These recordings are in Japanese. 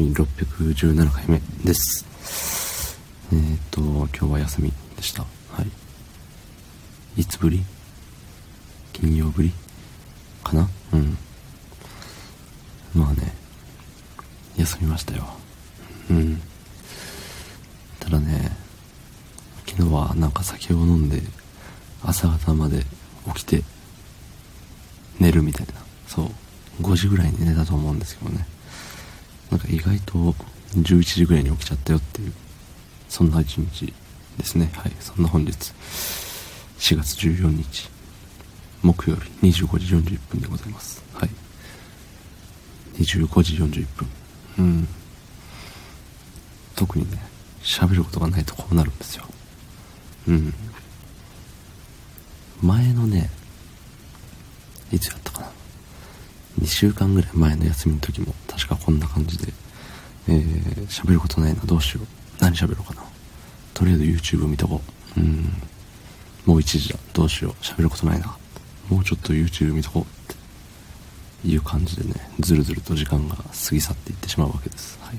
はい、617回目です。えっ、と、今日は休みでした。はい。いつぶり？金曜ぶりかな？うん。まあね、休みましたよ。うん。ただね、昨日はなんか酒を飲んで、朝方まで起きて、寝るみたいな。そう。5時ぐらいに寝たと思うんですけどね。なんか意外と11時ぐらいに起きちゃったよっていう、そんな一日ですね。はい。そんな本日、4月14日、木曜日25時41分でございます。はい。25時41分。うん。特にね、喋ることがないとこうなるんですよ。うん。前のね、いつやったかな。2週間ぐらい前の休みの時も確かこんな感じで、えー、喋ることないな、どうしよう。何喋ろうかな。とりあえず YouTube 見とこう。うん。もう1時だ。どうしよう。喋ることないな。もうちょっと YouTube 見とこう。っていう感じでね、ずるずると時間が過ぎ去っていってしまうわけです。はい。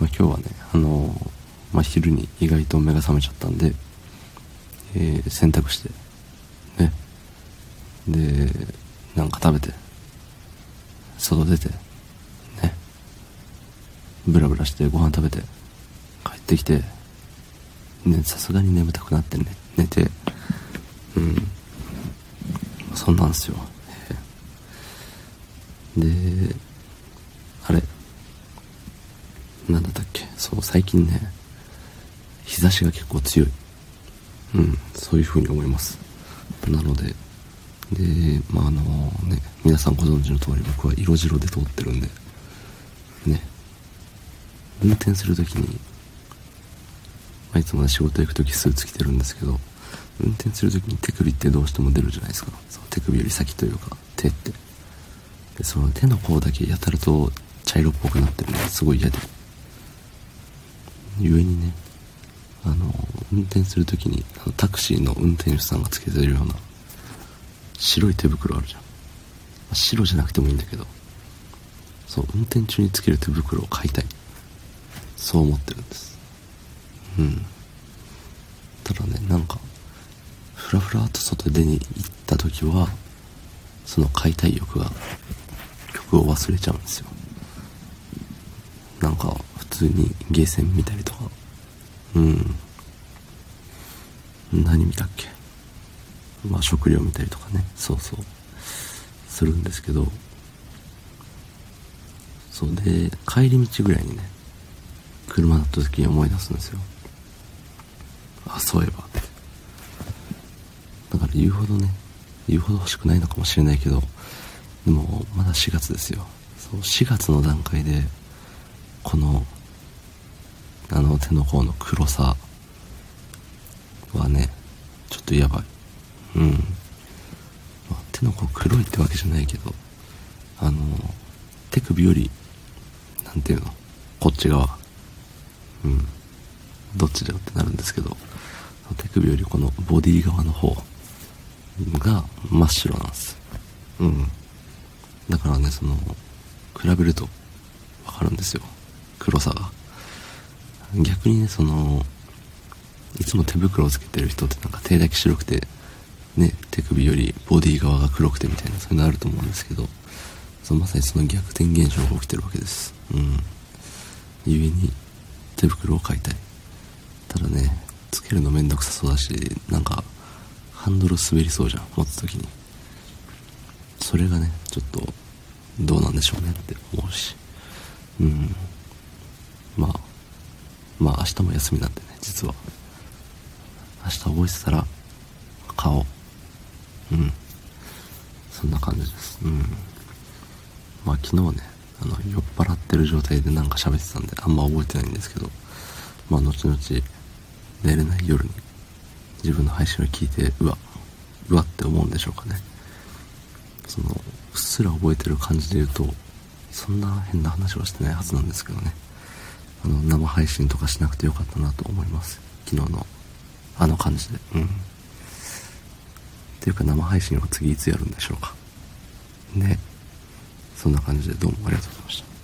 まあ、今日はね、あのー、まあ、昼に意外と目が覚めちゃったんで、えー、洗濯して、ね。で、なんか食べて、外出て、ね。ブラブラしてご飯食べて、帰ってきて、ね、さすがに眠たくなってね、寝て、うん。そんなんすよ。で、あれ、なんだったっけ、そう、最近ね、日差しが結構強い。うん、そういう風に思います。なので、で、まあ、あのね、皆さんご存知の通り僕は色白で通ってるんで、ね、運転するときに、ま、いつも、仕事行くときスーツ着てるんですけど、運転するときに手首ってどうしても出るじゃないですか。その手首より先というか、手って。で、その手の甲だけやたらと茶色っぽくなってるのがすごい嫌で。故にね、あの、運転するときに、あのタクシーの運転手さんがつけてるような、白い手袋あるじゃん。白じゃなくてもいいんだけど、そう、運転中につける手袋を買いたい。そう思ってるんです。うん。ただね、なんか、ふらふらっと外出に行った時は、その買いたい欲が、曲を忘れちゃうんですよ。なんか、普通にゲーセン見たりとか、うん。何見たっけ？まあ食料見たりとかね、そうそう。するんですけど、そうで、帰り道ぐらいにね、車だった時に思い出すんですよ。あ、そういえば。だから言うほどね、言うほど欲しくないのかもしれないけど、でも、まだ4月ですよ。そう、4月の段階で、この、あの手の甲の黒さはね、ちょっとやばい。うん。ま手の甲黒いってわけじゃないけど、あの、手首より、なんていうの、こっち側。うん。どっちだよってなるんですけど、手首よりこのボディ側の方が真っ白なんです。うん。だからね、その、比べるとわかるんですよ。黒さが。逆にね、その、いつも手袋をつけてる人ってなんか手だけ白くてね、手首よりボディ側が黒くてみたいな、そういうのあると思うんですけど、そのまさにその逆転現象が起きてるわけです。うん。故に、手袋を買いたい。ただね、つけるのめんどくさそうだし、なんか、ハンドル滑りそうじゃん、持つ時に。それがね、ちょっと、どうなんでしょうねって思うし。うん。まあ、まあ明日も休みなんでね、実は。明日覚えてたら、買おう。うん。そんな感じです。うん。まあ昨日ね、あの、酔っ払ってる状態でなんか喋ってたんで、あんま覚えてないんですけど、まあ後々、寝れない夜に自分の配信を聞いて、うわ、うわって思うんでしょうかね。その、うっすら覚えてる感じで言うと、そんな変な話はしてないはずなんですけどね。あの、生配信とかしなくてよかったなと思います。昨日の、あの感じで。うん。ていうか生配信を次いつやるんでしょうか。ね。そんな感じでどうもありがとうございました。